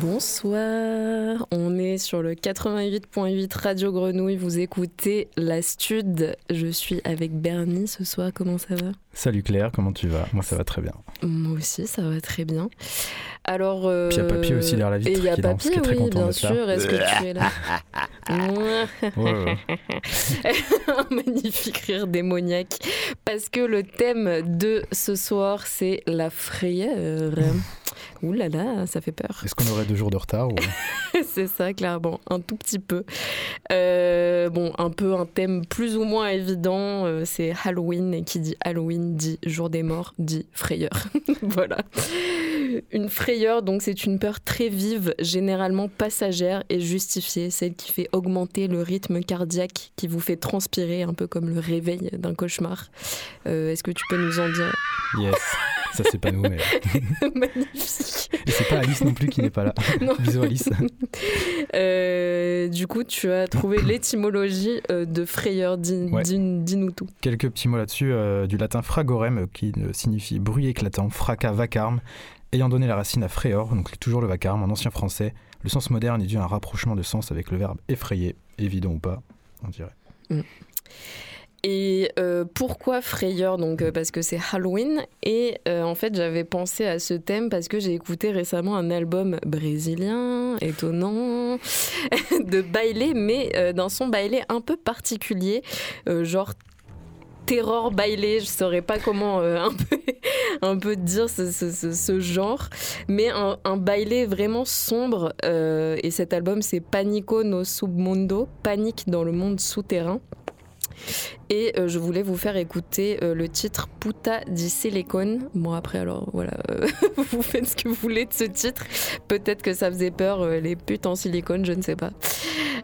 Bonsoir, on est sur le 88.8 Radio Grenouille, vous écoutez La Stud, je suis avec Bernie ce soir, comment ça va? Salut Claire, comment tu vas? Moi ça va très bien. Moi aussi ça va très bien. Alors... Euh... Puis il y a Papy aussi derrière la vitre Et il y a qui Papy, danse, qui est très oui, content bien sûr, est-ce que tu es là Ouais, ouais. Un magnifique rire démoniaque, parce que le thème de ce soir c'est la frayeur. Ouh là là, ça fait peur. Est-ce qu'on aurait deux jours de retard ou... c'est ça, clairement, un tout petit peu. Euh, bon, un peu un thème plus ou moins évident, euh, c'est Halloween, et qui dit Halloween dit jour des morts, dit frayeur. voilà. Une frayeur, donc, c'est une peur très vive, généralement passagère et justifiée, celle qui fait augmenter le rythme cardiaque, qui vous fait transpirer, un peu comme le réveil d'un cauchemar. Euh, Est-ce que tu peux nous en dire? Yes, ça c'est pas nous, mais... Magnifique. Et c'est pas Alice non plus qui n'est pas là. Non. Bisous Alice. Euh, du coup, tu as trouvé l'étymologie euh, de frayeur. Dis- Ouais. dis- Dis-nous tout. Quelques petits mots là-dessus, euh, du latin fragorem qui signifie bruit éclatant, fracas, vacarme, ayant donné la racine à frayeur, donc toujours le vacarme en ancien français. Le sens moderne est dû à un rapprochement de sens avec le verbe effrayer, évident ou pas, on dirait. Et euh, pourquoi frayeur Donc euh, parce que c'est Halloween. Et euh, en fait, j'avais pensé à ce thème parce que j'ai écouté récemment un album brésilien, étonnant, de baile, mais euh, d'un son baile un peu particulier, genre terror bailé, je saurais pas comment un, peu, un peu dire ce, genre, mais un, un bailé vraiment sombre. et cet album, c'est Panico no Submundo, Panique dans le monde souterrain. Et euh, je voulais vous faire écouter euh, le titre Puta di Silicone. Bon, après, alors voilà, euh, vous faites ce que vous voulez de ce titre. Peut-être que ça faisait peur, les putes en silicone, je ne sais pas.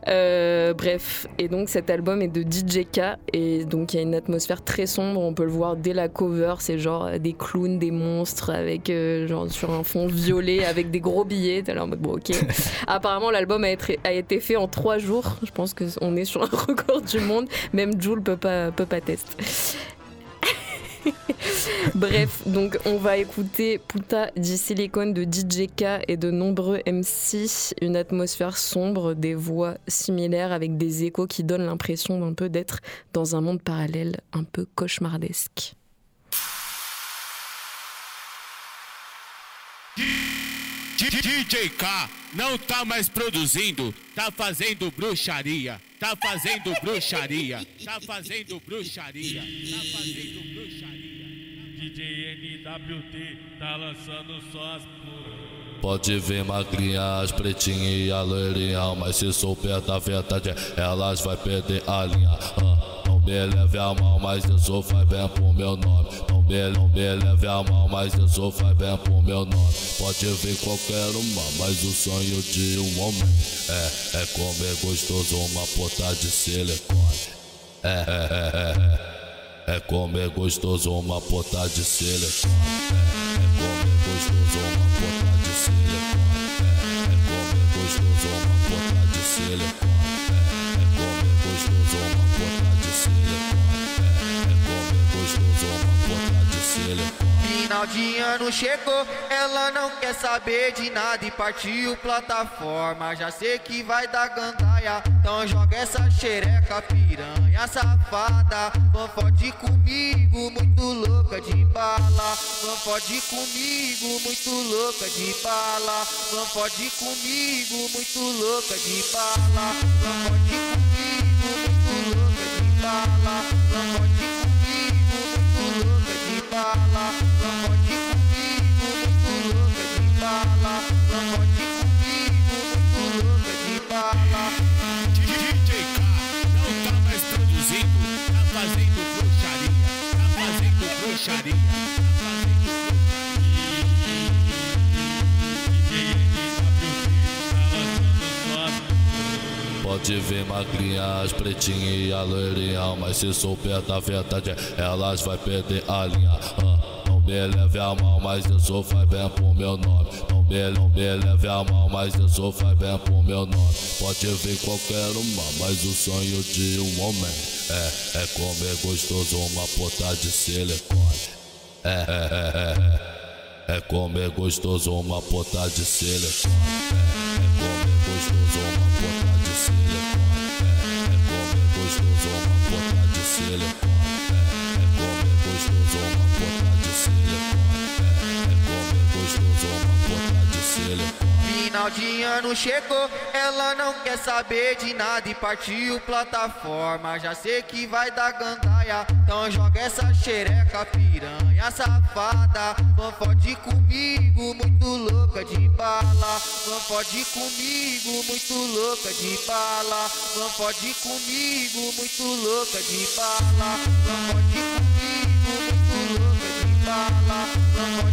Euh, bref, et donc cet album est de DJ K. Et donc il y a une atmosphère très sombre. On peut le voir dès la cover. C'est genre euh, des clowns, des monstres, avec euh, genre sur un fond violet, avec des gros billets. Mode bon, ok. Apparemment, l'album a, été- a été fait en trois jours. Je pense qu'on est sur un record du monde. Même Jules peut pas, peut pas tester. Bref, donc on va écouter Puta di Silicone de DJ K et de nombreux MC. Une atmosphère sombre, des voix similaires avec des échos qui donnent l'impression d'un peu d'être dans un monde parallèle un peu cauchemardesque. DJ K não tá mais produzindo, tá fazendo bruxaria, tá fazendo bruxaria, tá fazendo bruxaria, tá fazendo bruxaria. DJ NWT tá lançando só as puras. Pode ver magrinha, as pretinhas e a Mas se souber da verdade, elas vai perder a linha. Ah, Não me leve a mal, mas sou faz bem pro meu nome. Não me, não me leve a mal, mas sou faz bem pro meu nome. Pode ver qualquer uma, mas o sonho de um homem É, é comer gostoso uma pota de silicone. É, é, é, é, é É comer gostoso uma pota de silicone. É, é comer gostoso uma Final de ano chegou, ela não quer saber de nada e partiu plataforma. Já sei que vai dar gandaia, então joga essa xereca piranha safada. Vão fode comigo, muito louca de bala. Vão fode comigo, muito louca de bala. Vão fode comigo, muito louca de bala. Vão fode comigo, muito louca de bala. Fode comigo, bala. Não pode comigo, muito louca de bala. Pode comigo, muito louca de bala. DJ K não tá mais produzindo, tá fazendo bruxaria, tá fazendo bruxaria, Pode ver magrinha, as pretinhas e a loirinha Mas se souber da verdade, elas vai perder a linha. Ah, Não me leve a mal, mas sou faz bem pro meu nome. Não me, não me leve a mal, mas sou faz bem pro meu nome. Pode ver qualquer uma, mas o sonho de um homem É, é comer gostoso uma pota de silicone. É, é, é, é, é É comer gostoso uma pota de silicone. É, Final de ano chegou, ela não quer saber de nada e partiu plataforma. Já sei que vai dar gandaia, então joga essa xereca piranha safada. Não pode comigo, muito louca de bala. Não pode comigo, muito louca de bala. Não pode comigo, muito louca de bala. Não pode comigo, muito louca de bala.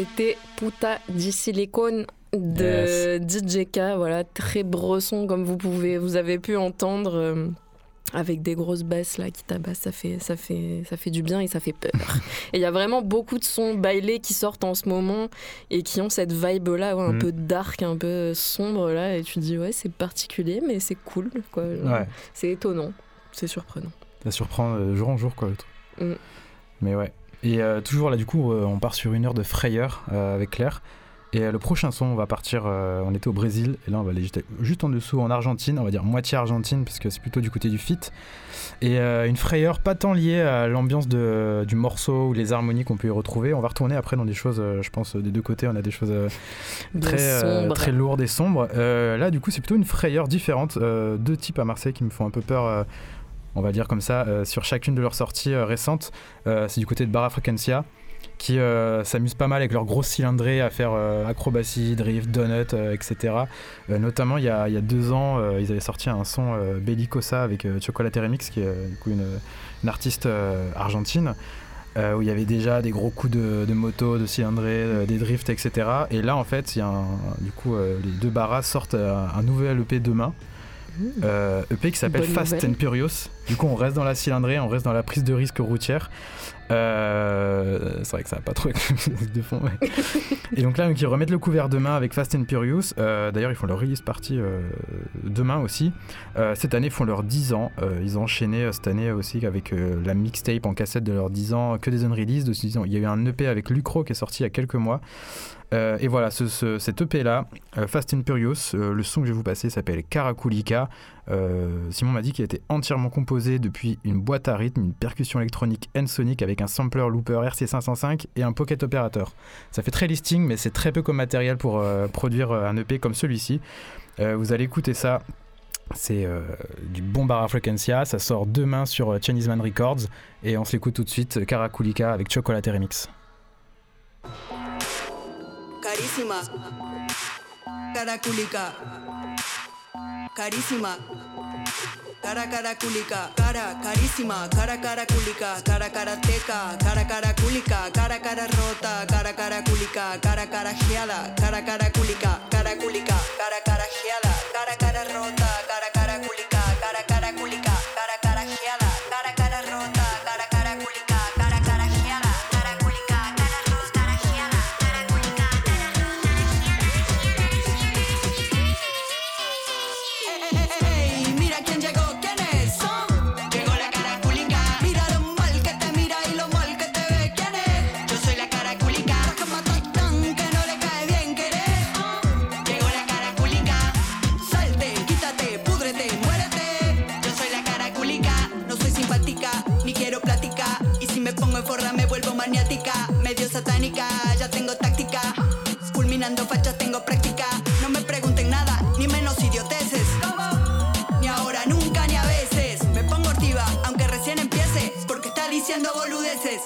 C'était Puta di Silicone de DJK, voilà, très bresson comme vous pouvez, vous avez pu entendre. euh, avec des grosses basses là qui tabassent, ça fait, ça fait, ça fait du bien et ça fait peur. et il y a vraiment beaucoup de sons bailés qui sortent en ce moment et qui ont cette vibe là, ouais, un Mm. peu dark, un peu sombre là, et tu te dis ouais c'est particulier mais c'est cool quoi. Ouais, C'est étonnant, c'est surprenant. ça surprend euh, jour en jour quoi le truc. Mm. Mais ouais. Et euh, toujours là du coup euh, on part sur une heure de frayeur euh, avec Claire. Et le prochain son, on va partir, on était au Brésil, et là on va aller juste, juste en dessous en Argentine, on va dire moitié Argentine, parce que c'est plutôt du côté du fit. Et une frayeur pas tant liée à l'ambiance du morceau ou les harmonies qu'on peut y retrouver. On va retourner après dans des choses, je pense, des deux côtés, on a des choses très, très lourdes et sombres. Là, du coup, c'est plutôt une frayeur différente. Deux types à Marseille qui me font un peu peur, on va dire comme ça, euh, sur chacune de leurs sorties euh, récentes. Euh, c'est du côté de Barra Frequencia qui s'amusent pas mal avec leurs grosses cylindrées à faire acrobatie, drift, donut, etc. Notamment, il y, a, deux ans, ils avaient sorti un son Bellicosa avec Chocolate Remix, qui est du coup une, artiste argentine. où il y avait déjà des gros coups de, moto, de cylindrée, euh, des drifts, etc. Et là, en fait, y a du coup, les deux barras sortent un nouvel EP demain. Euh, EP qui s'appelle Fast and Furious. Du coup, on reste dans la cylindrée, on reste dans la prise de risque routière. Euh, c'est vrai que ça va pas trop de fond. ouais. Et donc là, donc, ils remettent le couvert demain avec Fast and Furious. Euh, D'ailleurs, ils font leur release party euh, demain aussi. Cette année, ils font leurs 10 ans. Ils ont enchaîné cette année aussi avec la mixtape en cassette de leurs 10 ans, que des unreleased. Aussi, ils ont- Il y a eu un EP avec Lucro qui est sorti il y a quelques mois. Euh, et voilà, ce, ce- cet EP là, euh, Fast and Furious, euh, le son que je vais vous passer s'appelle Caraculika. Euh, Simon m'a dit qu'il était entièrement composé depuis une boîte à rythme, une percussion électronique N-Sonic avec un sampler looper RC505 et un pocket operator. Ça fait très listing, mais c'est très peu comme matériel pour produire un EP comme celui-ci. Vous allez écouter ça. C'est du bon Barra Frequencia, ça sort demain sur Chinese Man Records et on se l'écoute tout de suite, Caraculika avec Chocolate Remix. Carísima. Caraculica. Carísima. Cara caraculica, cara carísima, cara caraculica, cara karateca, cara caraculica, cara cara rota, cara caraculica, cara carajeada, cara caraculica, caraculica, cara carajeada, cara cara rota, medio satánica, ya tengo táctica. culminando fachas, tengo práctica. No me pregunten nada, ni menos idioteces. Ni ahora, nunca, ni a veces. Me pongo activa, aunque recién empiece, porque está diciendo boludeces.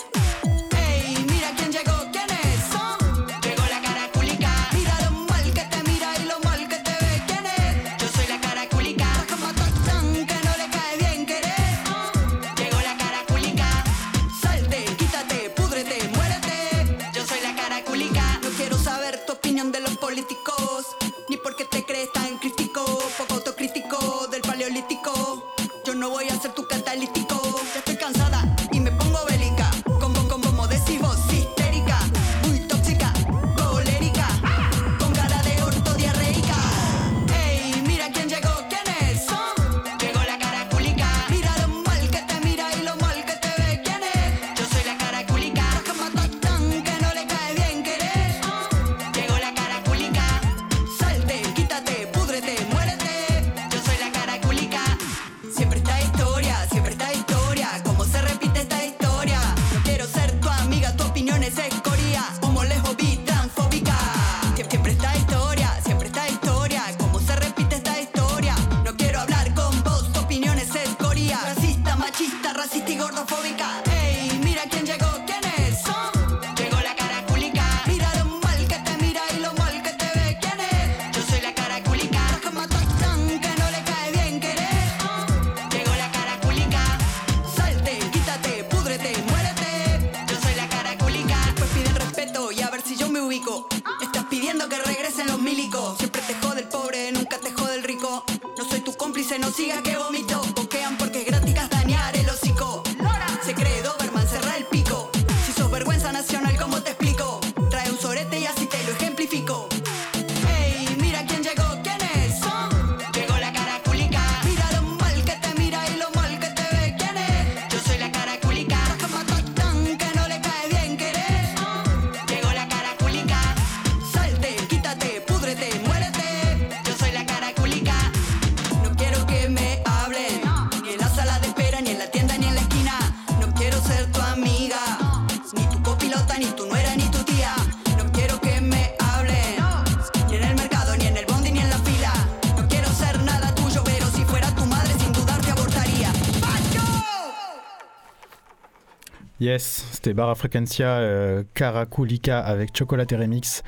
C'était Barra Frequencia euh, Caraculika avec Chocolate Remix.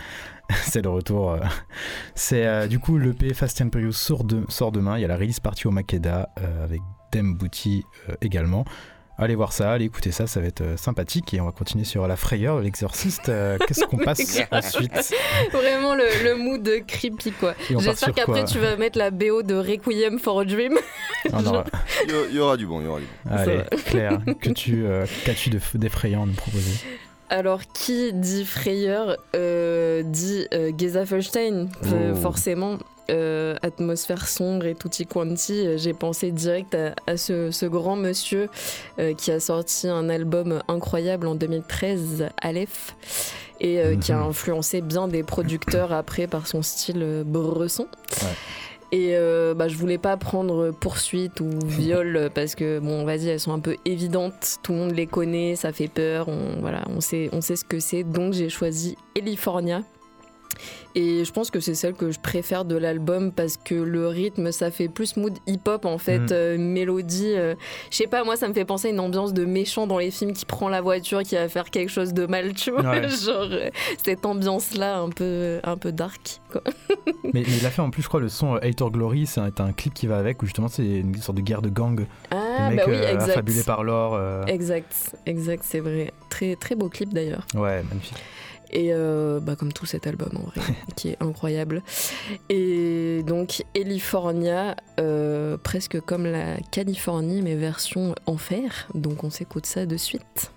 C'est le retour. euh. C'est euh, du coup l'EP Fast and Furious sort, de- sort demain. Il y a la release partie au Makeda euh, avec Dem également. Allez voir ça, allez écouter ça, ça va être euh, sympathique. Et on va continuer sur La Frayeur, l'exorciste. Euh, Qu'est-ce qu'on passe ensuite? Vraiment le, le mood creepy quoi. J'espère qu'après tu vas mettre la BO de Requiem for a Dream. Il y, aura du bon, il y aura du bon. Allez, Claire, que tu, euh, qu'as-tu de- d'effrayant à nous proposer? Alors, qui dit frayeur euh, dit euh, Gezafelstein, Oh. forcément. euh, atmosphère sombre et tutti quanti, euh, j'ai pensé direct à, à ce, ce grand monsieur qui a sorti un album incroyable en 2013, Aleph, et qui a Mhm. influencé bien des producteurs après par son style bresson. Ouais. Et euh, bah, je voulais pas prendre poursuite ou viol parce que bon, vas-y, elles sont un peu évidentes. Tout le monde les connaît, ça fait peur. On, voilà, sait, on sait ce que c'est. Donc j'ai choisi California. Et je pense que c'est celle que je préfère de l'album parce que le rythme, ça fait plus mood hip-hop en fait, Mm. euh, mélodie. euh, je sais pas, moi ça me fait penser à une ambiance de méchant dans les films qui prend la voiture, qui va faire quelque chose de mal, tu vois. Ouais. Genre euh, cette ambiance-là un peu, un peu dark. Quoi. mais, mais il a fait en plus, je crois, le son euh, Hater Glory. C'est un, un clip qui va avec où justement c'est une sorte de guerre de gang. Ah mecs bah oui, exact. affabulés par l'or. Exact, exact, c'est vrai. Très, très beau clip d'ailleurs. Ouais, magnifique et euh, bah, comme tout cet album en vrai, qui est incroyable. Et donc California, euh, presque comme la Californie, mais version enfer. Donc on s'écoute ça de suite.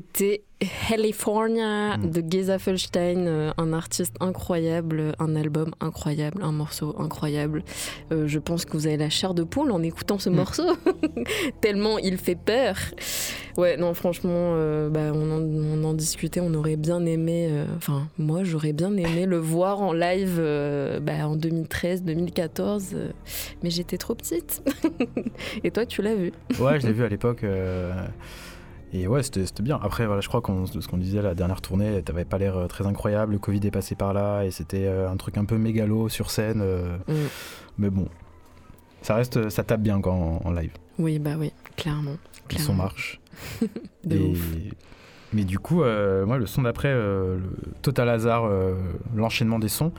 C'était California Mm. de Geza Felstein, euh, un artiste incroyable, un album incroyable, un morceau incroyable. Euh, je pense que vous avez la chair de poule en écoutant ce Mm. morceau, tellement il fait peur. Ouais, non, franchement, euh, bah, on, en, on en discutait, on aurait bien aimé, euh, enfin, moi j'aurais bien aimé le voir en live bah, en 2013, 2014, euh, mais j'étais trop petite. Et toi, tu l'as vu? Ouais, je l'ai vu à l'époque. Et ouais, c'était bien. Après, voilà, je crois qu'on ce qu'on disait la dernière tournée, t'avais pas l'air euh, très incroyable. Le Covid est passé par là et c'était euh, un truc un peu mégalo sur scène. euh, Mm. Mais bon, ça reste, ça tape bien quand en, en live. Oui, bah oui, clairement. Le son clairement. marche. De Et- ouf. Mais du coup, euh, moi, le son d'après, euh, total hasard, euh, l'enchaînement des sons.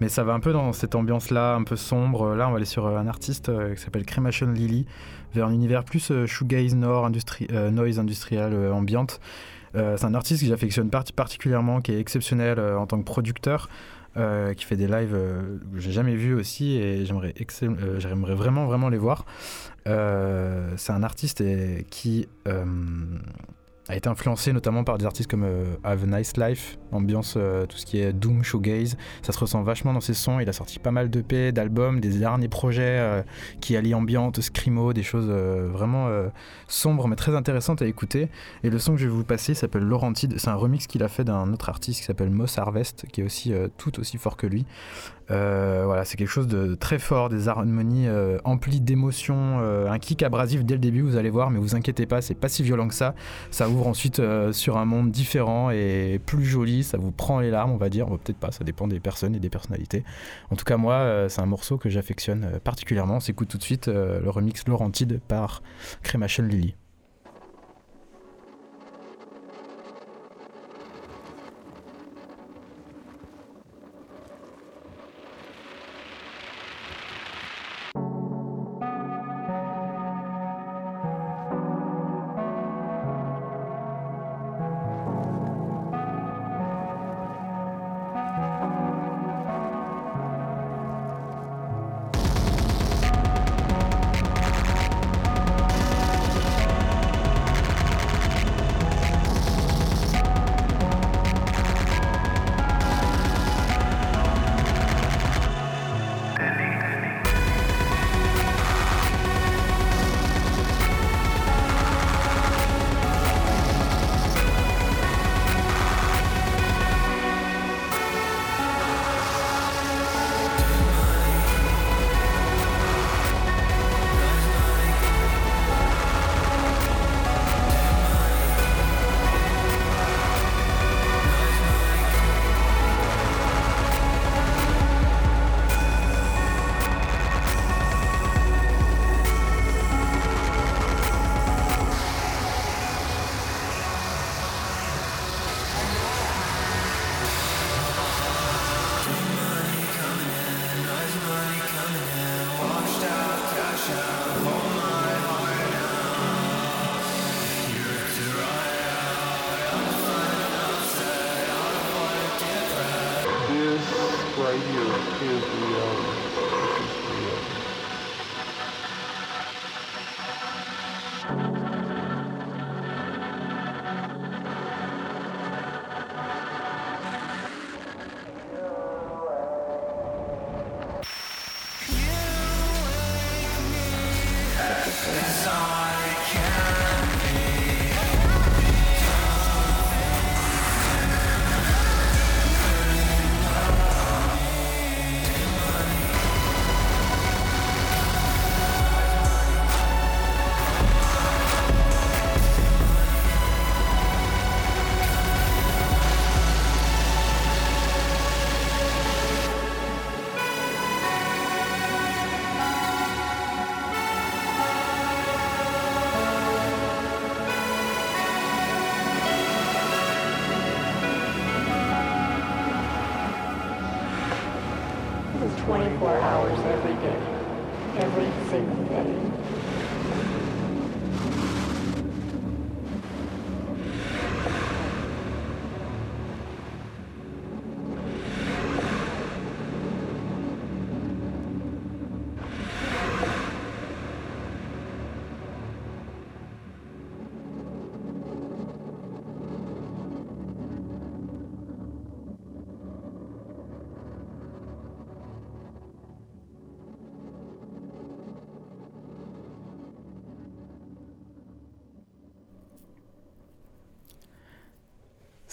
Mais ça va un peu dans cette ambiance-là, un peu sombre. Là, on va aller sur un artiste qui s'appelle Cremation Lily, vers un univers plus euh, shoegaze, nord, industri- euh, noise industriel, euh, ambiante. C'est un artiste que j'affectionne parti- particulièrement, qui est exceptionnel en tant que producteur, qui fait des lives que j'ai jamais vus aussi et j'aimerais vraiment vraiment les voir. C'est un artiste qui a été influencé notamment par des artistes comme euh, Have a Nice Life, ambiance euh, tout ce qui est Doom, Shoegaze. Ça se ressent vachement dans ses sons. Il a sorti pas mal d'EP, d'albums, des derniers projets euh, qui allient ambiante, scrimo, des choses vraiment sombres mais très intéressantes à écouter. Et le son que je vais vous passer s'appelle Laurentide. C'est un remix qu'il a fait d'un autre artiste qui s'appelle Moss Harvest, qui est aussi tout aussi fort que lui. Euh, voilà, c'est quelque chose de très fort, des harmonies euh, emplies d'émotions, euh, un kick abrasif dès le début, vous allez voir, mais vous inquiétez pas, c'est pas si violent que ça. Ça ouvre ensuite euh, sur un monde différent et plus joli, ça vous prend les larmes, on va dire, peut-être pas, ça dépend des personnes et des personnalités. En tout cas, moi, c'est un morceau que j'affectionne particulièrement. On s'écoute tout de suite le remix Laurentide par Cremation Lily.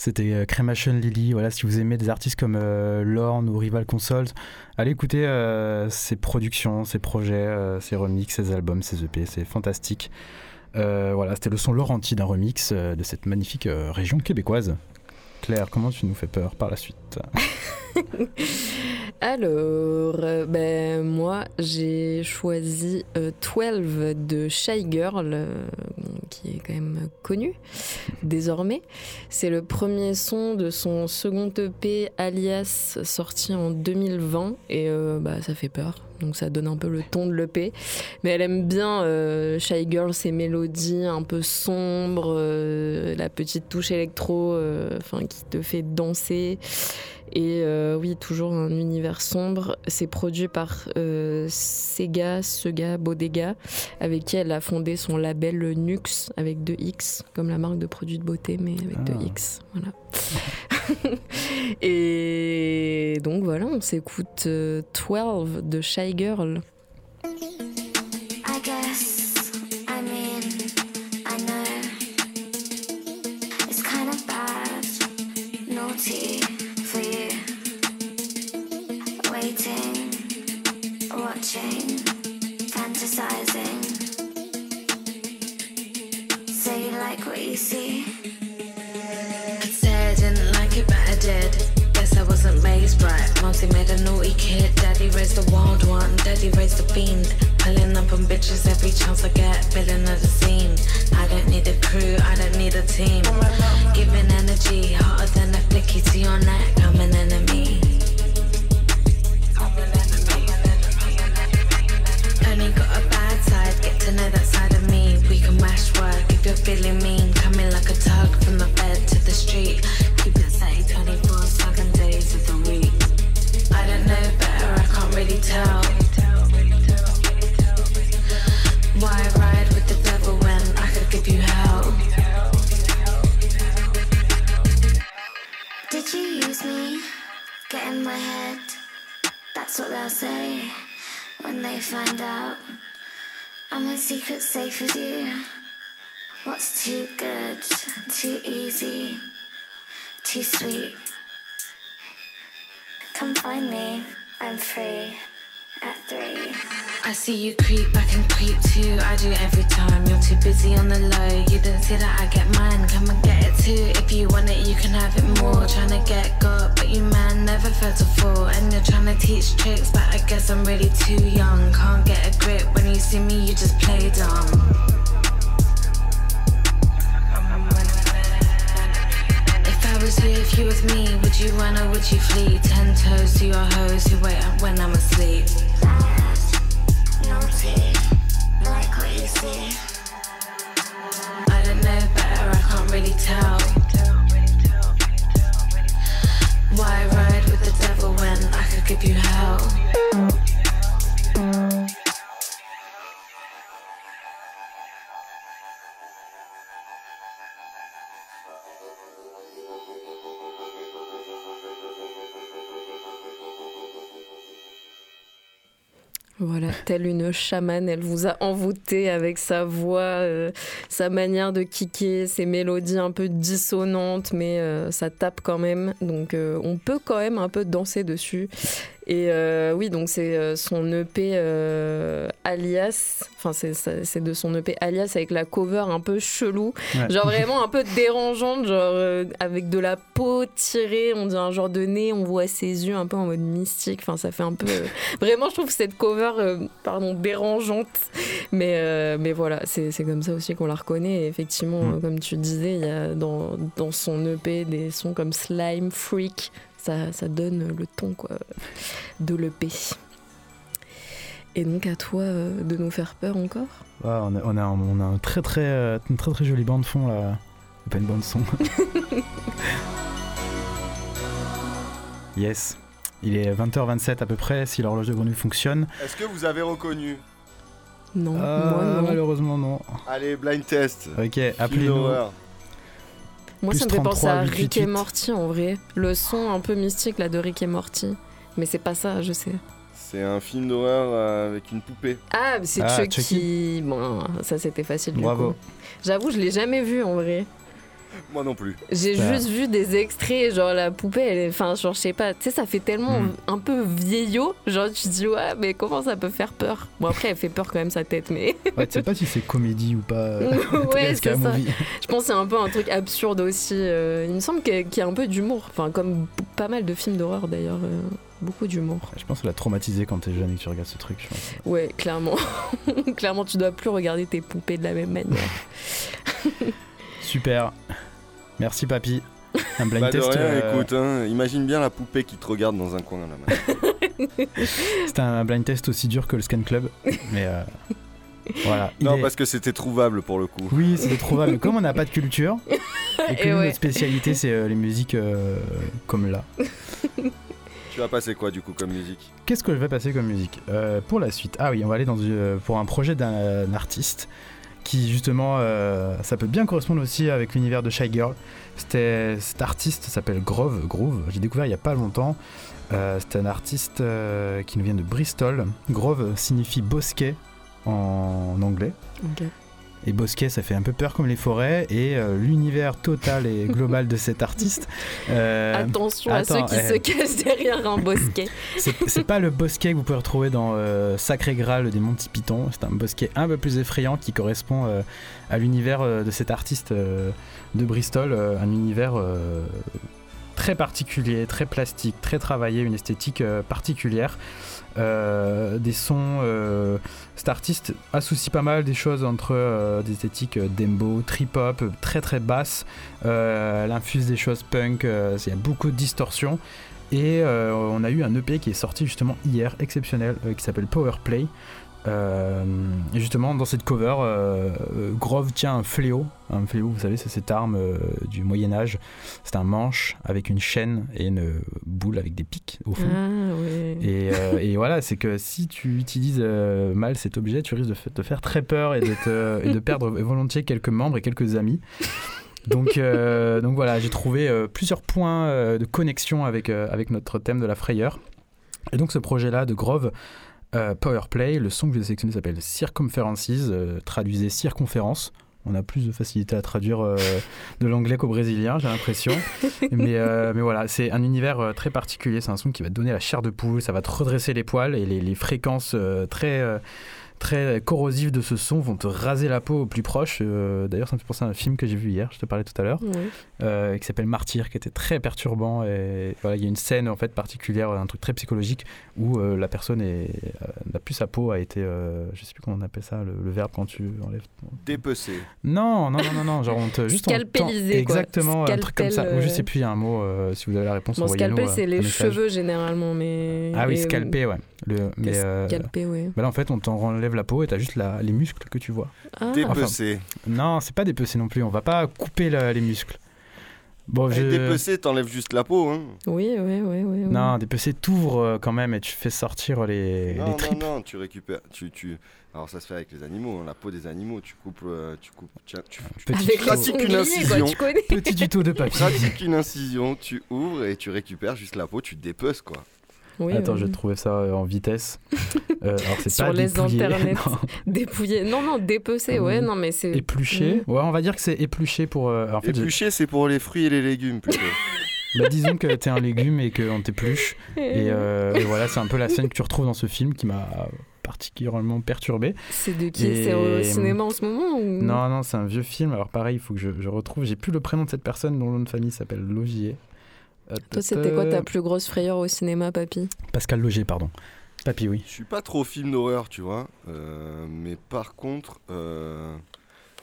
C'était euh, Cremation Lily. Voilà, si vous aimez des artistes comme euh, Lorne ou Rival Consoles, allez écouter euh, ses productions, ses projets, ses remixes, ses albums, ses EP. C'est fantastique. Voilà, c'était le son Laurenti d'un remix de cette magnifique région québécoise. Claire, comment tu nous fais peur par la suite? Alors, ben, moi, j'ai choisi euh, 12 de Shy Girl, qui est quand même connu désormais. C'est le premier son de son second EP, Alias, sorti en 2020. Et euh, bah, ça fait peur. Donc ça donne un peu le ton de l'EP. Mais elle aime bien euh, Shy Girl, ses mélodies un peu sombres, euh, la petite touche électro qui te fait danser. Et euh, oui, toujours un univers sombre. C'est produit par euh, Sega, Sega Bodega, avec qui elle a fondé son label Nux avec deux X, comme la marque de produits de beauté, mais avec deux Ah. X. Voilà. Et donc voilà, on s'écoute euh, 12 de Shy Girl. Right. Mostly made a naughty kid. Daddy raised the wild one. Daddy raised the fiend. Pulling up on bitches every chance I get. Filling of the scene. I don't need a crew. I don't need a team. Giving energy hotter than a flicky to your neck. I'm an enemy. Only got a bad side, get to know that side of me. We can mash work if you're feeling mean. Coming like a tug from the bed to the street. Keep it steady 24 Why ride with the devil when I could give you hell? Did you use me? Get in my head. That's what they'll say when they find out. I'm a secret safe with you. What's too good? Too easy? Too sweet? Come find me. I'm free at three. I see you creep, I can creep too. I do every time. You're too busy on the low. You didn't see that I get mine. Come and get it too. If you want it, you can have it more. Trying to get got, but you man never felt a fall. And you're trying to teach tricks, but I guess I'm really too young. Can't get a grip. When you see me, you just play dumb. Was you, if you was me, would you run or would you flee? Ten toes to your hoes who wait up when I'm asleep. I don't know better, I can't really tell. Why ride with the devil when I could give you hell? Voilà, telle une chamane, elle vous a envoûté avec sa voix, euh, sa manière de kicker, ses mélodies un peu dissonantes, mais euh, ça tape quand même. Donc euh, on peut quand même un peu danser dessus. Et euh, oui, donc c'est euh, son EP euh, Alias, enfin c'est de son EP Alias avec la cover un peu chelou, Ouais. genre vraiment un peu dérangeante, genre euh, avec de la peau tirée, on dit un genre de nez, on voit ses yeux un peu en mode mystique, enfin ça fait un peu... Vraiment, je trouve cette cover, pardon, dérangeante. Mais, mais voilà, c'est comme ça aussi qu'on la reconnaît. Et effectivement, Mm. comme tu disais, il y a dans, dans son EP des sons comme Slime, Freak. Ça, ça donne le ton quoi, de l'EP. Et donc à toi euh, de nous faire peur encore? Ouais, on, a, on, a un, on a un très très, euh, une très très jolie bande fond là. Pas une bande son. yes. Il est 20h27 à peu près si l'horloge de grenouille fonctionne. Est-ce que vous avez reconnu? Non, Euh, moi non. Malheureusement non. Allez, blind test. Ok, appelez-nous. Moi, plus ça me fait penser 33, à 8, Rick et 8. Morty en vrai. Le son un peu mystique là de Rick et Morty. Mais c'est pas ça, je sais. C'est un film d'horreur euh, avec une poupée. Ah, mais c'est Ah, Chucky. Bon, ça c'était facile du Bravo. coup. J'avoue, je l'ai jamais vu en vrai. Moi non plus. J'ai Bah. juste vu des extraits, genre la poupée, elle est, enfin, genre, je sais pas, tu sais, ça fait tellement Mm. un peu vieillot, genre, tu te dis, ouais, mais comment ça peut faire peur? Bon, après, elle fait peur quand même, sa tête, mais Ouais, tu sais pas si c'est comédie ou pas. Ouais, c'est ça. movie je pense que c'est un peu un truc absurde aussi. euh, il me semble qu'il y a un peu d'humour, enfin, comme pas mal de films d'horreur d'ailleurs, euh, beaucoup d'humour. Je pense que l'a traumatisé quand t'es jeune et que tu regardes ce truc. je pense. Ouais, clairement. clairement, tu dois plus regarder tes poupées de la même manière. Super. Merci, papy. Un blind Bah de test. rien, euh, écoute, hein, imagine bien la poupée qui te regarde dans un coin. C'était un blind test aussi dur que le Scan Club. Mais euh, voilà. Il Non, est- parce que c'était trouvable pour le coup. Oui, c'était trouvable. Comme on n'a pas de culture, et que Et ouais. notre spécialité, c'est euh, les musiques euh, comme là. Tu vas passer quoi du coup comme musique? Qu'est-ce que je vais passer comme musique? Euh, Pour la suite, ah oui, on va aller dans, pour un projet d'un artiste qui justement, euh, ça peut bien correspondre aussi avec l'univers de Shy Girl. C'était cet artiste s'appelle Grove, Groove. J'ai découvert il y a pas longtemps. Euh, c'est un artiste euh, qui nous vient de Bristol. Grove signifie bosquet en anglais. Et bosquet, ça fait un peu peur comme les forêts. Et euh, l'univers total et global de cet artiste. euh, Attention à ceux qui eh, se cachent derrière un bosquet. c'est pas le bosquet que vous pouvez retrouver dans euh, Sacré Graal des Monty Python. C'est un bosquet un peu plus effrayant qui correspond à l'univers de cet artiste de Bristol. un univers très particulier, très plastique, très travaillé, une esthétique particulière. Euh, des sons. euh, cet artiste associe pas mal des choses entre euh, des esthétiques dembo, trip hop, euh, très très basse. Elle infuse des choses punk. Il y a beaucoup de distorsion. Et on a eu un EP qui est sorti justement hier, exceptionnel, qui s'appelle Power Play. Euh, et justement, dans cette cover, euh, euh, Grove tient un fléau. Un fléau, vous savez, c'est cette arme euh, du Moyen-Âge. C'est un manche avec une chaîne et une boule avec des pics au fond. Ah. Et, euh, et voilà, c'est que si tu utilises euh, mal cet objet, tu risques de te faire très peur et de, te- et de perdre volontiers quelques membres et quelques amis. Donc, euh, donc voilà, j'ai trouvé euh, plusieurs points euh, de connexion avec, euh, avec notre thème de la frayeur. Et donc ce projet-là de Grove, euh, Power Play, le son que j'ai sélectionné s'appelle Circumferences, euh, traduisez circonférence. On a plus de facilité à traduire euh, de l'anglais qu'au brésilien, j'ai l'impression. mais, mais voilà, c'est un univers très particulier. C'est un son qui va te donner la chair de poule, ça va te redresser les poils et les, les fréquences très, très corrosives de ce son vont te raser la peau au plus proche. Euh, D'ailleurs, ça me fait penser à un film que j'ai vu hier, je te parlais tout à l'heure, euh, qui s'appelle Martyr, qui était très perturbant. Et voilà, il y a une scène en fait particulière, un truc très psychologique où euh, la personne euh, n'a plus sa peau, a été, euh, je sais plus comment on appelle ça, le, le verbe quand tu enlèves. Dépecé. Non, non, non, non, non, genre on te juste Scalpélisé. Exactement, un truc comme ça. Ou je sais plus, il y a un mot. euh, si vous avez la réponse, Bon, envoyez-nous, scalpel, euh, c'est les cheveux généralement, mais. Ah oui, scalpé, ouais. Le, mais euh, Scalpé, ouais. bah là, en fait, on t'en enlève la peau et t'as juste la, les muscles que tu vois. Ah. Dépecé. non, c'est pas dépecé non plus. On va pas couper la- les muscles. Bon, je... Dépecé, t'enlèves juste la peau. Hein. Oui, oui, oui, oui. oui. Non, dépecé, t'ouvres euh, quand même et tu fais sortir les, Non, les non, tripes. non, tu récupères. Tu, tu... Alors ça se fait avec les animaux, hein, la peau des animaux, tu coupes. euh, tu coupes tiens, tu, tu Petit pratiques une quoi, incision. tu. Petit tuto de papier. pratiques une incision, tu ouvres et tu récupères juste la peau, tu dépeces quoi. Oui, Attends, oui. je vais trouver ça euh, en vitesse. Euh, alors, c'est Sur pas les dépouillé, internets. non. Dépouillé. Non, non, dépecé, ouais, Mmh. non, mais c'est. Épluché. Ouais, on va dire que c'est épluché pour. euh, en fait, Éplucher, c'est pour les fruits et les légumes plutôt. Bah, disons que t'es un légume et qu'on t'épluche. Et, euh, et voilà, c'est un peu la scène que tu retrouves dans ce film qui m'a particulièrement perturbé. C'est de qui? Et- C'est au cinéma en ce moment ou... Non, non, c'est un vieux film. Alors pareil, il faut que je, je retrouve. J'ai plus le prénom de cette personne dont le nom de famille s'appelle Logier. Euh, Toi, c'était quoi ta plus grosse frayeur au cinéma, papy Pascal Logier, pardon. Papy, oui. Je suis pas trop film d'horreur, tu vois. euh, mais par contre, euh,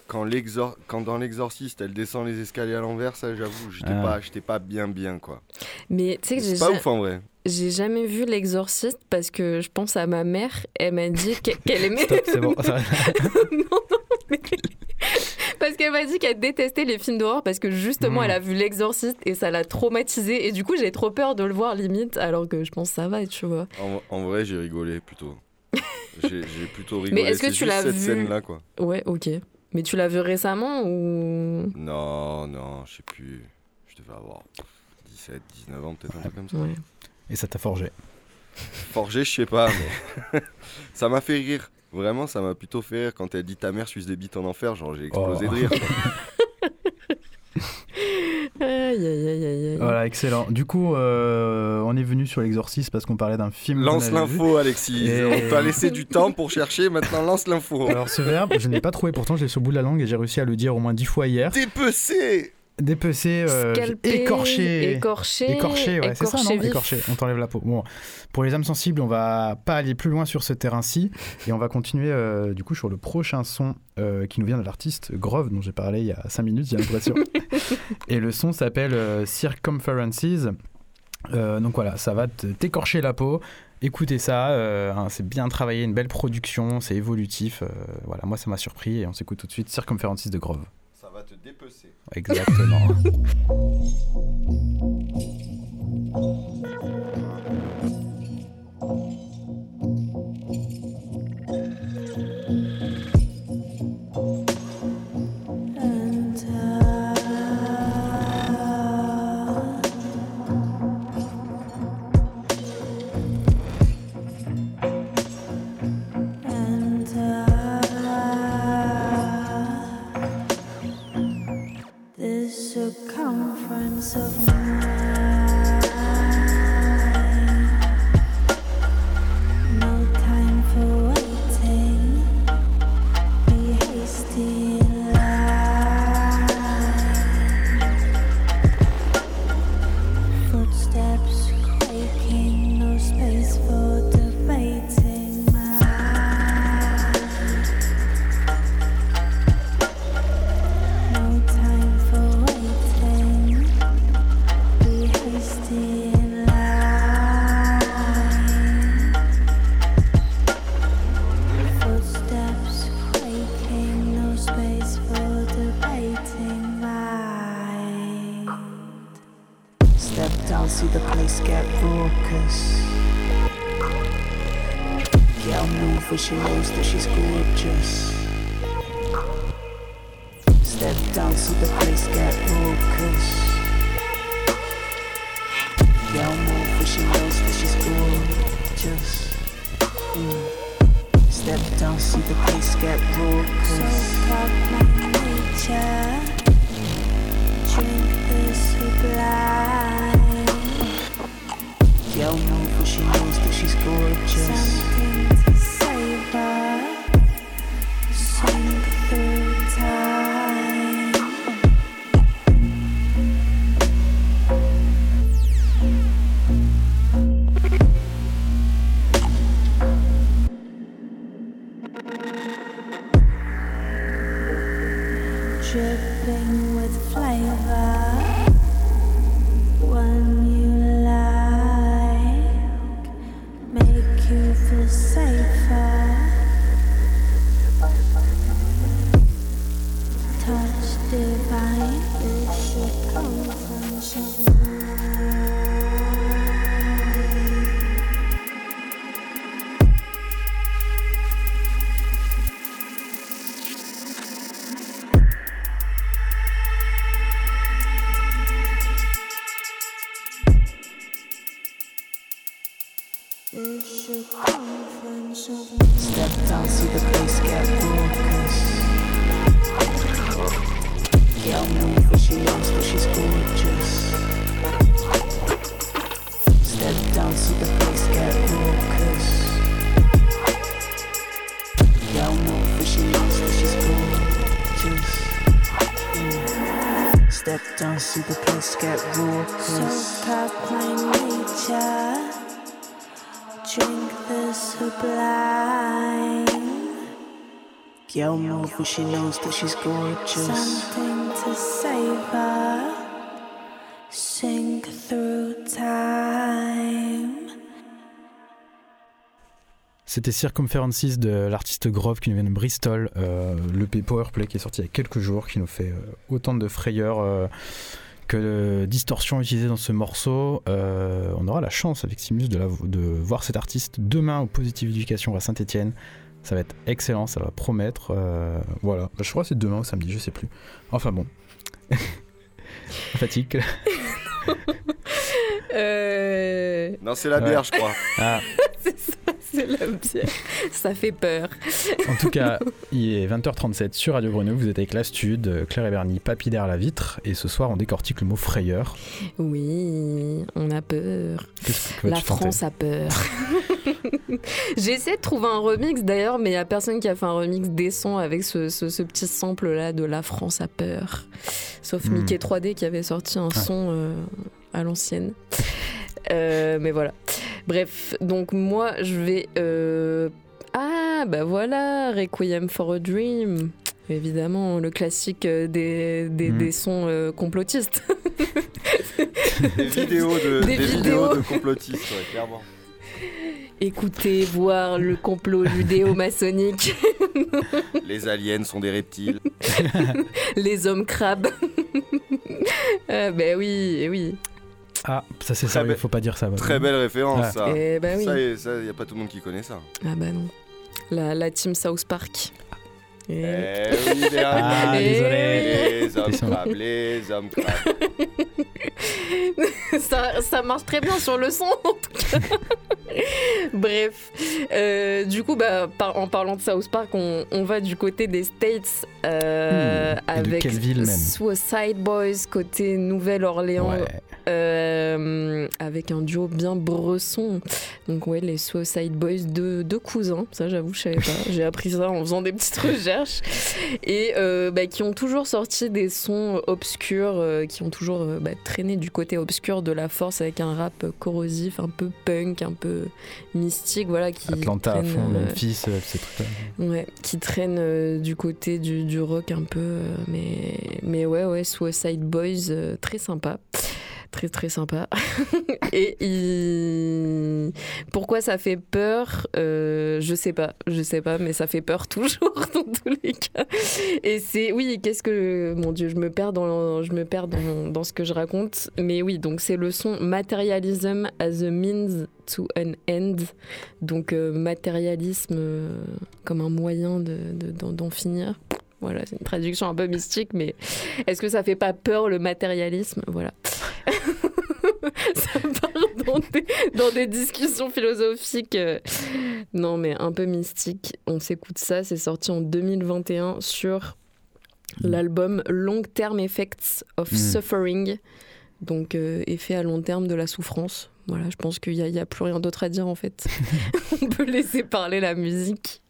quand, l'exor- quand dans l'exorciste, elle descend les escaliers à l'envers, ça j'avoue, j'étais Ah. pas, j'étais pas bien bien quoi. Mais tu sais que j'ai C'est pas ouf en vrai. j'ai jamais vu L'Exorciste parce que je pense à ma mère. Elle m'a dit qu'elle aimait. Stop, c'est bon. ça- non, non, mais- qu'elle m'a dit qu'elle détestait les films d'horreur parce que justement Mm. elle a vu L'Exorciste et ça l'a traumatisée. Et du coup, j'ai trop peur de le voir limite alors que je pense que ça va, tu vois. En, en vrai, j'ai rigolé plutôt. j'ai plutôt rigolé. est-ce que tu l'as cette vu scène là quoi. Ouais, ok. Mais tu l'as vu récemment ou? Non, non, je sais plus. Je devais avoir 17, 19 ans, peut-être un truc comme ça. Ouais. Et ça t'a forgé. Forgé, je sais pas, mais ça m'a fait rire. Vraiment, ça m'a plutôt fait rire quand elle dit ta mère suce des bites en enfer. Genre, j'ai explosé Oh. de rire. Aïe, aïe, aïe, aïe, aïe. Voilà, excellent. Du coup, euh, on est venu sur l'exorcisme parce qu'on parlait d'un film. Lance l'info. Alexis. Et- On t'a laissé du temps pour chercher, maintenant lance l'info. Alors, ce verbe, je n'ai pas trouvé, pourtant, je l'ai sur le bout de la langue et j'ai réussi à le dire au moins dix fois hier. Dépecer Dépecé, euh, Scalpé, écorché. écorché, Écorché, ouais, c'est ça, non écorché on t'enlève la peau. Bon, pour les âmes sensibles, on va pas aller plus loin sur ce terrain-ci et on va continuer euh, du coup sur le prochain son euh, qui nous vient de l'artiste Grove dont j'ai parlé il y a 5 minutes, j'ai l'impression. et le son s'appelle euh, Circumferences. Donc voilà, ça va t'écorcher la peau. Écoutez ça, hein, c'est bien travaillé, une belle production, c'est évolutif. voilà, moi ça m'a surpris et on s'écoute tout de suite Circumferences de Grove. Te dépecer. Exactement. Girl move when she knows that she's gorgeous. Something to savor. Sink through time. C'était Circumferences de l'artiste Grove qui nous vient de Bristol, euh, le Powerplay qui est sorti il y a quelques jours, qui nous fait euh, autant de frayeurs euh, que de distorsions utilisées dans ce morceau. Euh, on aura la chance avec Simus de, la- de voir cet artiste demain au Positive Education à Saint-Etienne. Ça va être excellent, ça va promettre. euh, voilà, je crois que c'est demain ou samedi, je sais plus. Enfin bon. Fatigue. Euh, Non, c'est la Ouais. bière, je crois. Ah, c'est ça, C'est la bière. Ça fait peur. En tout cas, il est 20h37 sur Radio Grenouille. Vous êtes avec la Stud, euh, Claire et Bernie, papy derrière la vitre. Et ce soir, on décortique le mot frayeur. Oui, on a peur. Que La France a peur. J'ai essayé de trouver un remix d'ailleurs, mais il n'y a personne qui a fait un remix décent avec ce, ce- ce petit sample là de La France a peur. Sauf Hmm. Mickey 3D qui avait sorti un son euh, à l'ancienne. Euh, mais voilà. Bref, donc moi je vais. euh, Ah, bah voilà, Requiem for a Dream. Évidemment, le classique des, des, Hmm. des sons euh, complotistes. Des vidéos de, Des des vidéos vidéos. de complotistes, ouais, clairement. Écoutez, voir le complot judéo-maçonnique, Les aliens sont des reptiles. les hommes crabes. Euh, ben oui, eh oui. Ah, ça c'est sérieux, belle- faut pas dire ça. Très belle référence, Ah. ça. Eh ben oui. Ça, y- ça, y a pas tout le monde qui connaît ça. Ah bah non. La, la team South Park. Et- Eh oui, les Ah, désolé. Les hommes crabes, les hommes crabes. ça, ça marche très bien sur le son en tout cas. Bref, Euh, du coup, bah, par- en parlant de South Park, on, on va du côté des States euh, Hmm, avec ville même Suicide Boys côté Nouvelle-Orléans. Ouais. euh, avec un duo bien bresson. Donc ouais, les Suicide Boys, deux, deux cousins, ça j'avoue, je savais pas. J'ai appris ça en faisant des petites recherches. Et euh, bah, qui ont toujours sorti des sons obscurs, euh, qui ont toujours euh, bah, traîné du côté obscur de la force avec un rap corrosif, un peu punk, un peu mystique, voilà. Qui Atlanta à traîne, fond, euh, Memphis, ces trucs-là. Ouais, qui traîne du côté du, du rock un peu. mais, mais ouais, ouais, Suicide Boys, très sympa. Très, très sympa. Et pourquoi ça fait peur euh, Je sais pas, je sais pas, mais ça fait peur toujours dans tous les cas. Et c'est, oui, qu'est-ce que. Mon Dieu, je me perds dans, je me perds dans, dans ce que je raconte. Mais oui, donc c'est le son Materialism as a means to an end. Donc euh, matérialisme euh, comme un moyen de, de- d'en, d'en finir. Voilà, c'est une traduction un peu mystique, mais est-ce que ça fait pas peur le matérialisme? Voilà. ça part dans des, dans des discussions philosophiques. euh, Non, mais un peu mystiques. On s'écoute ça, c'est sorti en 2021 sur l'album Long Term Effects of Mm. Suffering. Donc, euh, effet à long terme de la souffrance. Voilà, je pense qu'il n'y a, plus rien d'autre à dire en fait. On peut laisser parler la musique.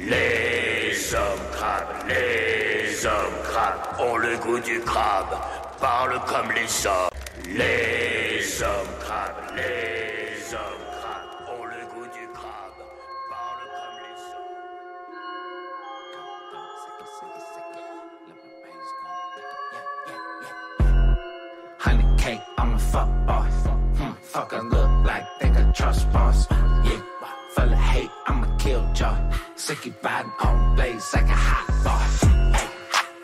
Les hommes crabes, les hommes crabes ont le goût du crabe, parlent comme les hommes. Les hommes crabes, les hommes crabes ont le goût du crabe, parlent comme les hommes. Honey cake, I'm a fuck boss. Hmm, fucker look like they could trust boss. Yeah, full of hate, I'm a. Sicky riding on blaze like a hot boss. Hey,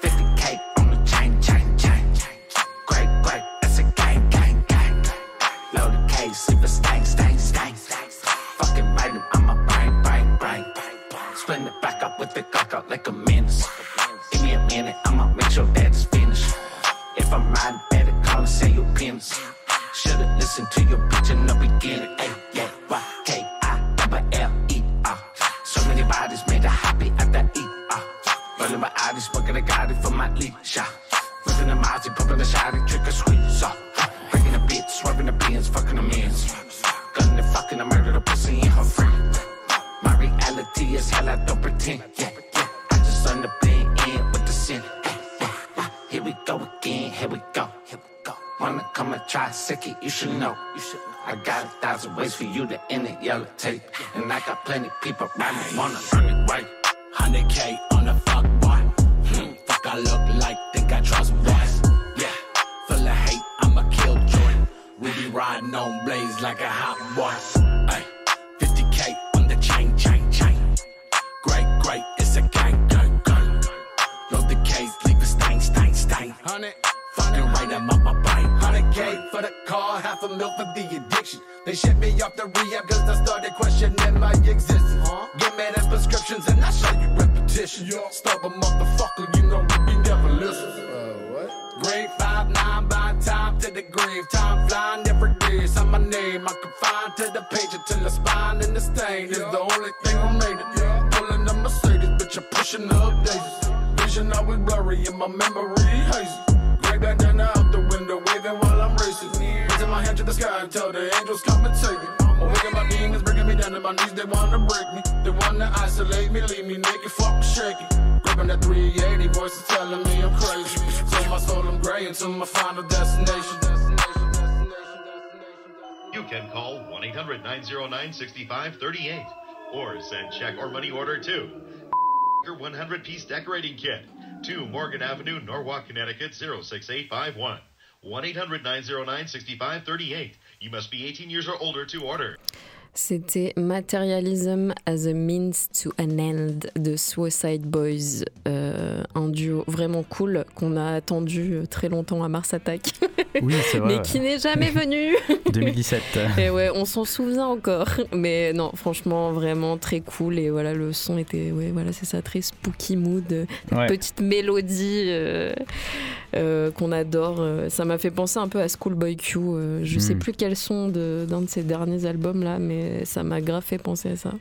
50k on the chain, chain, chain. Great, great, that's a gang, gang, gang. Load the case, sleep a stain, stain, stain. Fucking right, I'm a brain, brain, brain. Split it back up with the cock like and try you should know. You should know. I got a thousand ways for you to end it, yellow tape. And I got plenty people around me wanna run it right. 100k on the fuck boy. Hmm, fuck, I look like think I trust boys. Yeah, full of hate, I'm a killjoy. We be riding on blaze like a hot boy. Ay, 50k on the chain, chain, chain. Great, great, it's a gang, gang, gang. Load the case, leave a stain, stain, stain. Fucking right, I'm up my 100k for the car, half a mil for the addiction. They shipped me off the rehab cause I started questioning my existence. Get mad at prescriptions and I show you repetition. Stubborn motherfucker, you know we never listen. Uh, Grade 5, 9 by time to the grave. Time flying every day. Sign my name. I can find to the page until the spine and the stain is the only thing remaining. Pulling the Mercedes, bitch, I'm pushing up daisies. Vision always blurry and my memory hazy. Gray bandana waving while I'm racing. Raising my hand to the sky until the angels come and take me. Awaken my demons, bringing me down to my knees. They wanna break me, they wanna isolate me, leave me naked, fuck shaky. Gripping that 380, voices telling me I'm crazy. So my soul I'm gray until my final destination. You can call 1 800 909 6538 or send check or money order to your 100 piece decorating kit to Morgan Avenue, Norwalk, Connecticut 06851. 1 800 909 6538. You must be 18 years or older to order. C'était Materialism as a Means to an End de Suicide Boys, euh, un duo vraiment cool qu'on a attendu très longtemps à Mars Attack, Oui, vrai. mais qui n'est jamais venu. 2017. Et ouais, on s'en souvient encore. Mais non, franchement, vraiment très cool. Et voilà, le son était, ouais, voilà, c'est ça, très spooky mood, Ouais. petite mélodie euh, euh, qu'on adore. Ça m'a fait penser un peu à Schoolboy Q. Je sais Mm. plus quel son de- d'un de, ses derniers albums là, mais ça m'a grave fait penser à ça.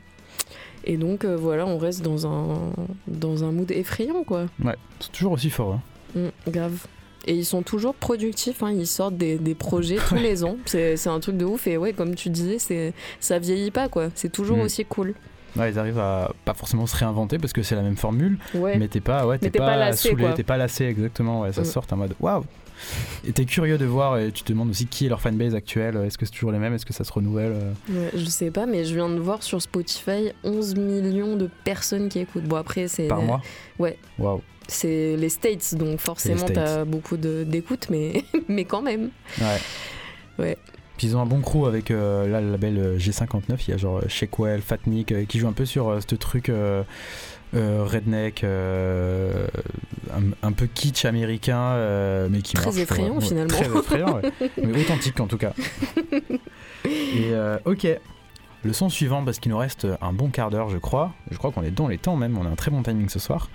Et donc euh, voilà, on reste dans un dans un mood effrayant quoi. Ouais, c'est toujours aussi fort. hein. Mm, grave. Et ils sont toujours productifs, hein, ils sortent des, des projets tous les ans. C'est c'est un truc de ouf. Et ouais, comme tu disais, c'est ça vieillit pas quoi. C'est toujours Mm. aussi cool. Ouais, ils arrivent à pas forcément se réinventer parce que c'est la même formule, Ouais. mais t'es pas, ouais, t'es pas lassé, t'es pas lassé exactement. Ouais, ça Mm. sort en mode waouh. Et t'es curieux de voir et tu te demandes aussi qui est leur fanbase actuelle. Est-ce que c'est toujours les mêmes? Est-ce que ça se renouvelle? Ouais, je sais pas, mais je viens de voir sur Spotify 11 millions de personnes qui écoutent. Bon, après, c'est. Par mois? Ouais. Waouh. C'est les States, donc forcément, t'as beaucoup de- d'écoute, mais, mais quand même. Ouais. Ouais. Puis ils ont un bon crew avec euh, là, le label euh, G59. Il y a genre euh, Shakewell, Fatnik euh, qui joue un peu sur euh, ce truc redneck, euh, un, un peu kitsch américain, euh, mais qui Très marche, effrayant, ouais. finalement. Très effrayant, ouais. mais authentique en tout cas. Et euh, ok. Le son suivant, parce qu'il nous reste un bon quart d'heure, je crois. Je crois qu'on est dans les temps même. On a un très bon timing ce soir.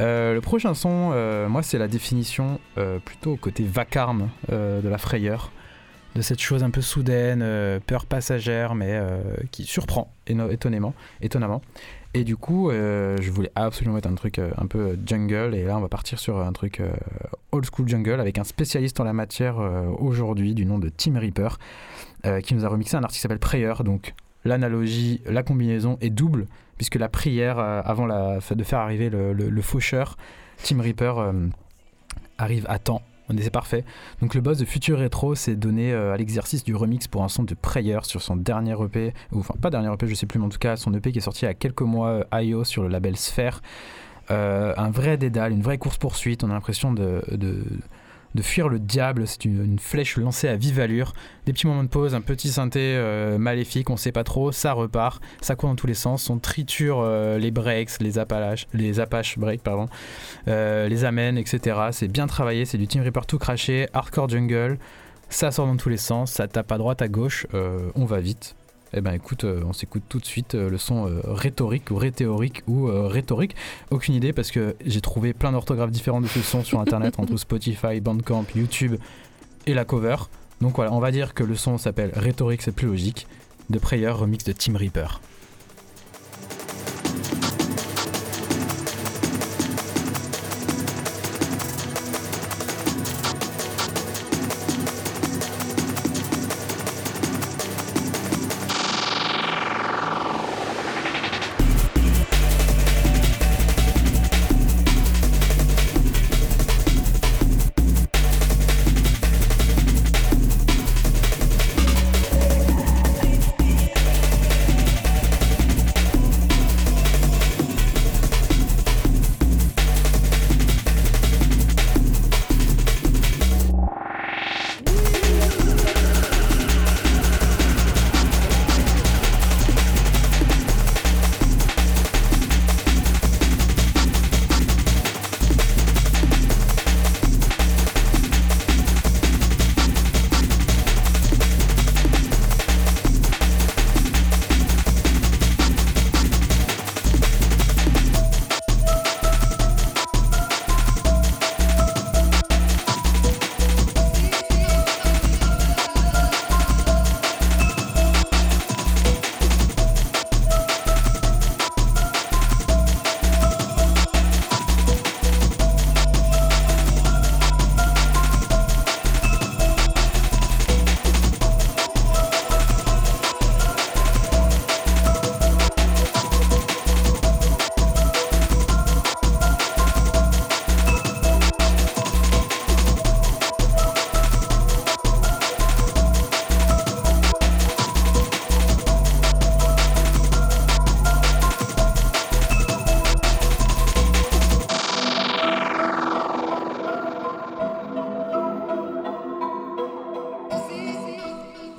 Euh, le prochain son, euh, moi, c'est la définition euh, plutôt au côté vacarme euh, de la frayeur, de cette chose un peu soudaine, euh, peur passagère, mais euh, qui surprend étonnément, étonnamment. Et du coup, euh, je voulais absolument mettre un truc euh, un peu jungle, et là, on va partir sur un truc euh, old school jungle avec un spécialiste en la matière euh, aujourd'hui du nom de Tim Reaper, euh, qui nous a remixé un artiste qui s'appelle Prayer. Donc, l'analogie, la combinaison est double, puisque la prière, euh, avant la, de faire arriver le, le- faucheur, Tim Reaper euh, arrive à temps. On c'est parfait. Donc le boss de Future Retro s'est donné euh, à l'exercice du remix pour un son de Prayer sur son dernier EP, ou enfin pas dernier EP, je sais plus, mais en tout cas son EP qui est sorti il y a quelques mois, euh, IO sur le label Sphere. Euh, un vrai dédale, une vraie course poursuite. On a l'impression de, de fuir le diable. C'est une, flèche lancée à vive allure. Des petits moments de pause, un petit synthé euh, maléfique, on sait pas trop. Ça repart, ça court dans tous les sens. On triture euh, les breaks, les les apaches breaks, pardon, euh, les amènes, etc. C'est bien travaillé. C'est du Team Reaper tout craché, hardcore jungle. Ça sort dans tous les sens, ça tape à droite, à gauche. on va vite. Eh ben écoute, euh, on s'écoute tout de suite euh, le son euh, rhétorique ou rhéthéorique ou rhétorique. Aucune idée parce que j'ai trouvé plein d'orthographes différentes de ce son sur internet entre Spotify, Bandcamp, YouTube et la cover. Donc voilà, on va dire que le son s'appelle Rhétorique, c'est plus logique. De Prayer, remix de Team Reaper.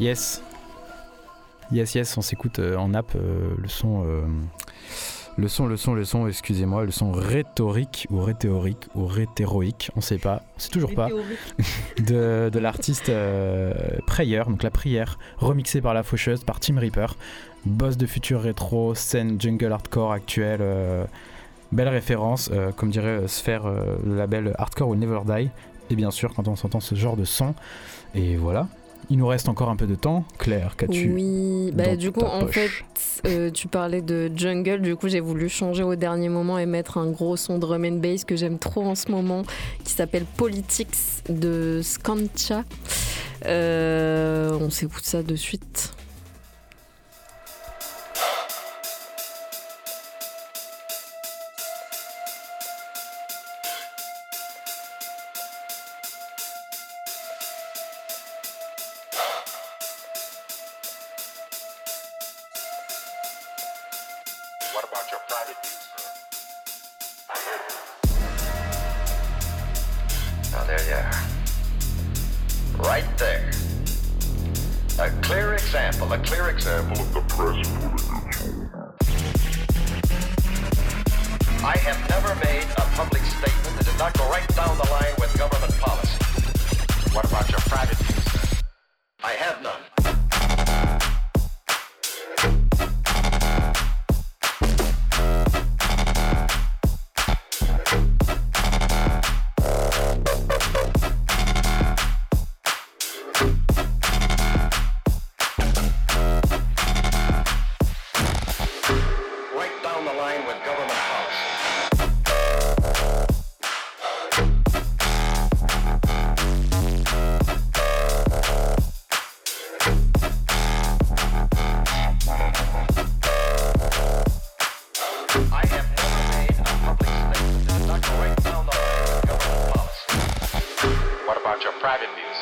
Yes. Yes, yes, on s'écoute euh, en app euh, le son. euh, le son, le son, le son, excusez-moi, le son rhétorique ou rhéthéorique ou rhétéroïque, on sait pas, on sait toujours pas, de, de l'artiste euh, Prayer, donc la prière, remixée par la faucheuse, par Tim Reaper, boss de futur rétro, scène jungle hardcore actuelle, euh, belle référence, euh, comme dirait Sphere, euh, le label Hardcore Will Never Die, et bien sûr quand on s'entend ce genre de son, et voilà. Il nous reste encore un peu de temps. Claire, qu'as-tu Oui, bah, dans du coup, ta en poche fait, euh, tu parlais de jungle. Du coup, j'ai voulu changer au dernier moment et mettre un gros son drum and bass que j'aime trop en ce moment, qui s'appelle Politics de Scantia. Euh, on s'écoute ça de suite. Private views,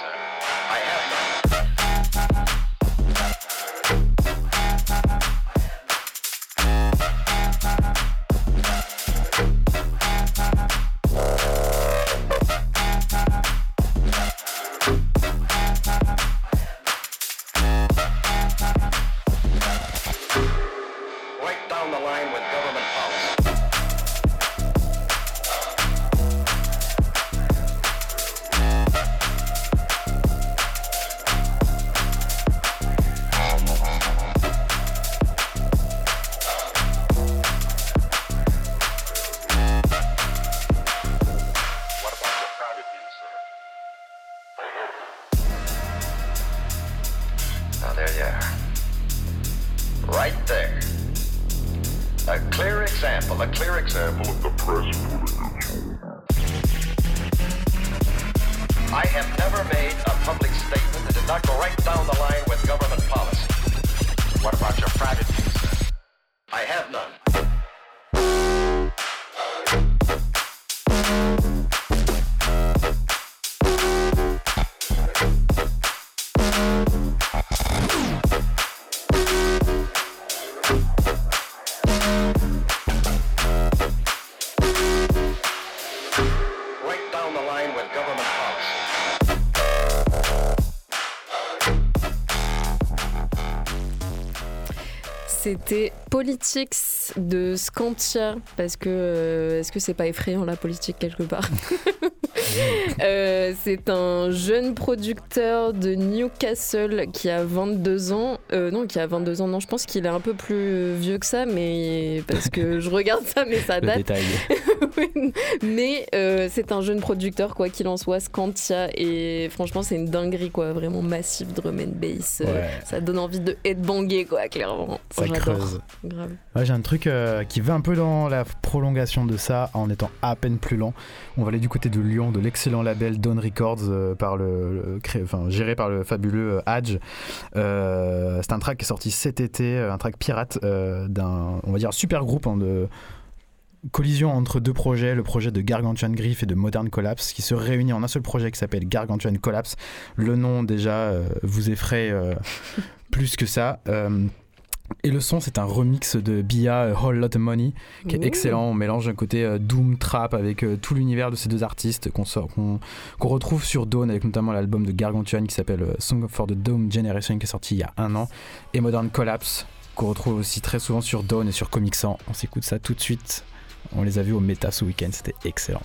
Politics de Scantia, parce que euh, est-ce que c'est pas effrayant la politique quelque part? Euh, C'est un jeune producteur de Newcastle qui a 22 ans. Euh, non, qui a 22 ans, non, je pense qu'il est un peu plus vieux que ça, mais parce que je regarde ça, mais ça Le date. détail. Oui, mais euh, c'est un jeune producteur, quoi qu'il en soit, Scantia, et franchement, c'est une dinguerie, quoi, vraiment massif drum and bass. Euh, Ouais. Ça donne envie de headbanger, quoi, clairement. Ça J'adore. creuse. Grave. Ouais, j'ai un truc euh, qui va un peu dans la prolongation de ça en étant à peine plus lent. On va aller du côté de Lyon, de l'excellent label Dawn Records, euh, géré par le fabuleux euh, Hadj. Euh, c'est un track qui est sorti cet été, un track pirate d'un, on va dire, super groupe hein, de collision entre deux projets, le projet de Gargantuan Griff et de Modern Collapse, qui se réunit en un seul projet qui s'appelle Gargantuan Collapse. Le nom déjà vous effraie plus que ça. Et le son, c'est un remix de Bia, euh, Whole Lot of Money, qui est excellent. On mélange un côté euh, doom trap avec euh, tout l'univers de ces deux artistes qu'on sort- qu'on qu'on retrouve sur Dawn, avec notamment l'album de Gargantuan qui s'appelle euh, Song for the Dome Generation, qui est sorti il y a un an, et Modern Collapse, qu'on retrouve aussi très souvent sur Dawn et sur Comic Sans. On s'écoute ça tout de suite. On les a vus au Meta ce week-end, c'était excellent.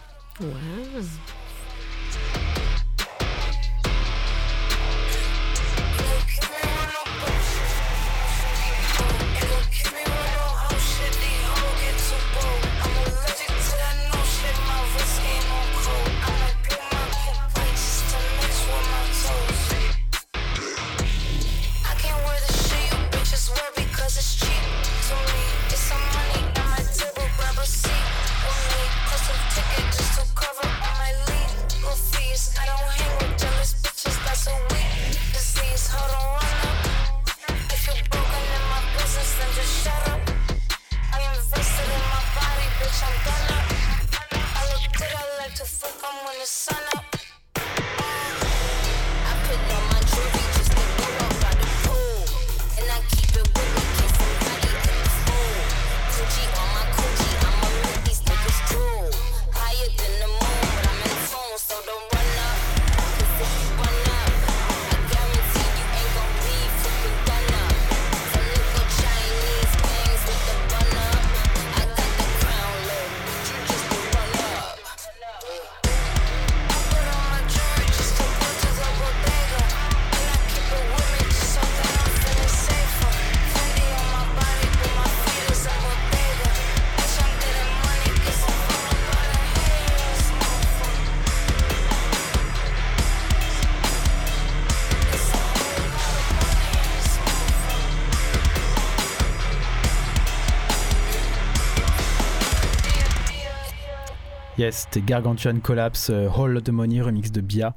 Yes, c'était Gargantuan Collapse, euh, Whole Lot of Money, remix de Bia.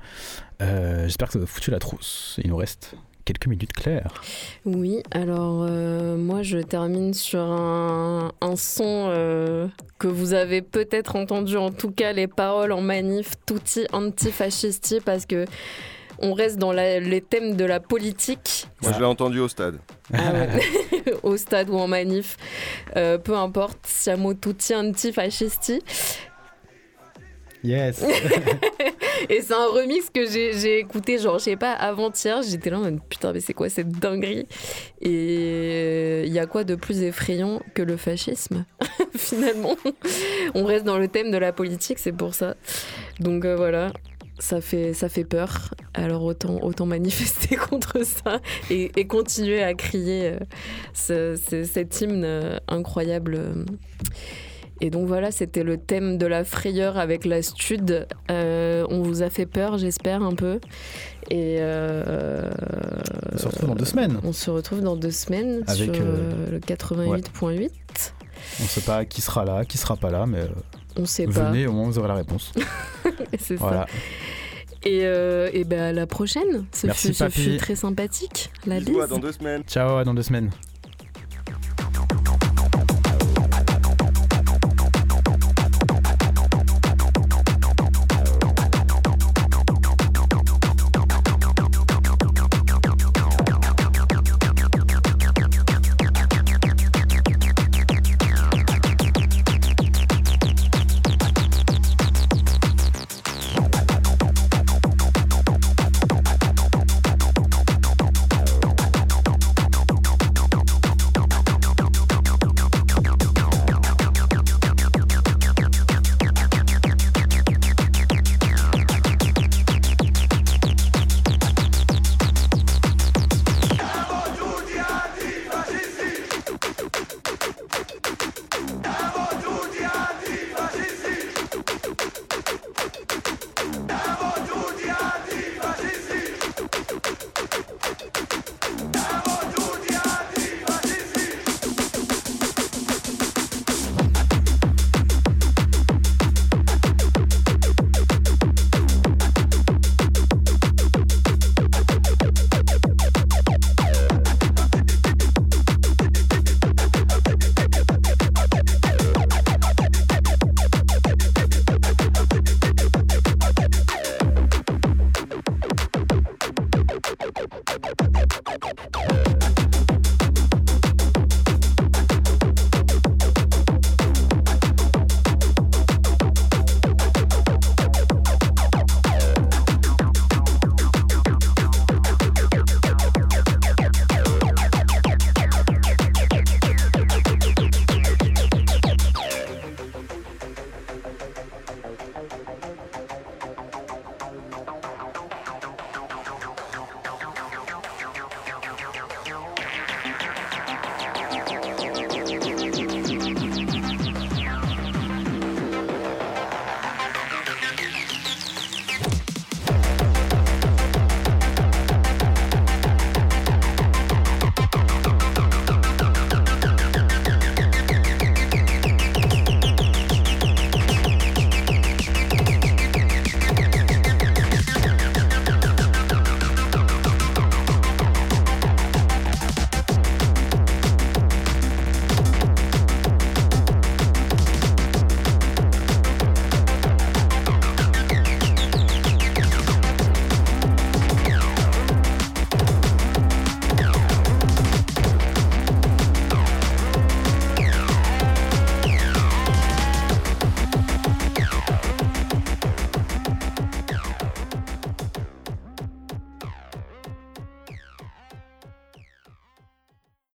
Euh, J'espère que ça vous a foutu la trousse. Il nous reste quelques minutes claires. Oui, alors euh, moi je termine sur un, un son euh, que vous avez peut-être entendu, en tout cas les paroles en manif, tutti antifascisti, parce que on reste dans la- les thèmes de la politique. Moi, je l'ai entendu au stade. Ah ouais. au stade ou en manif, Euh, peu importe, siamo tutti antifascisti. Yes. Et c'est un remix que j'ai écouté, genre, je sais pas, avant-hier. J'étais là en mode putain, mais c'est quoi cette dinguerie? Et il y a quoi de plus effrayant que le fascisme, finalement On reste dans le thème de la politique, c'est pour ça. Donc euh, voilà. Ça fait, ça fait peur, alors autant, autant manifester contre ça et, continuer à crier euh, ce- ce- cet hymne euh, incroyable. euh, et donc voilà, c'était le thème de la frayeur avec la stud. Euh, on vous a fait peur, j'espère, un peu. Et euh, On se retrouve dans deux semaines. On se retrouve dans deux semaines Avec, sur euh, le 88.8. On sait pas qui sera là, qui sera pas là, mais On sait pas. venez, au moins vous aurez la réponse. C'est voilà. ça. Et, euh, et ben à la prochaine. Ce, Merci, fut, ce fut très sympathique. La Bisous, bise. à dans deux semaines. Ciao, à dans deux semaines.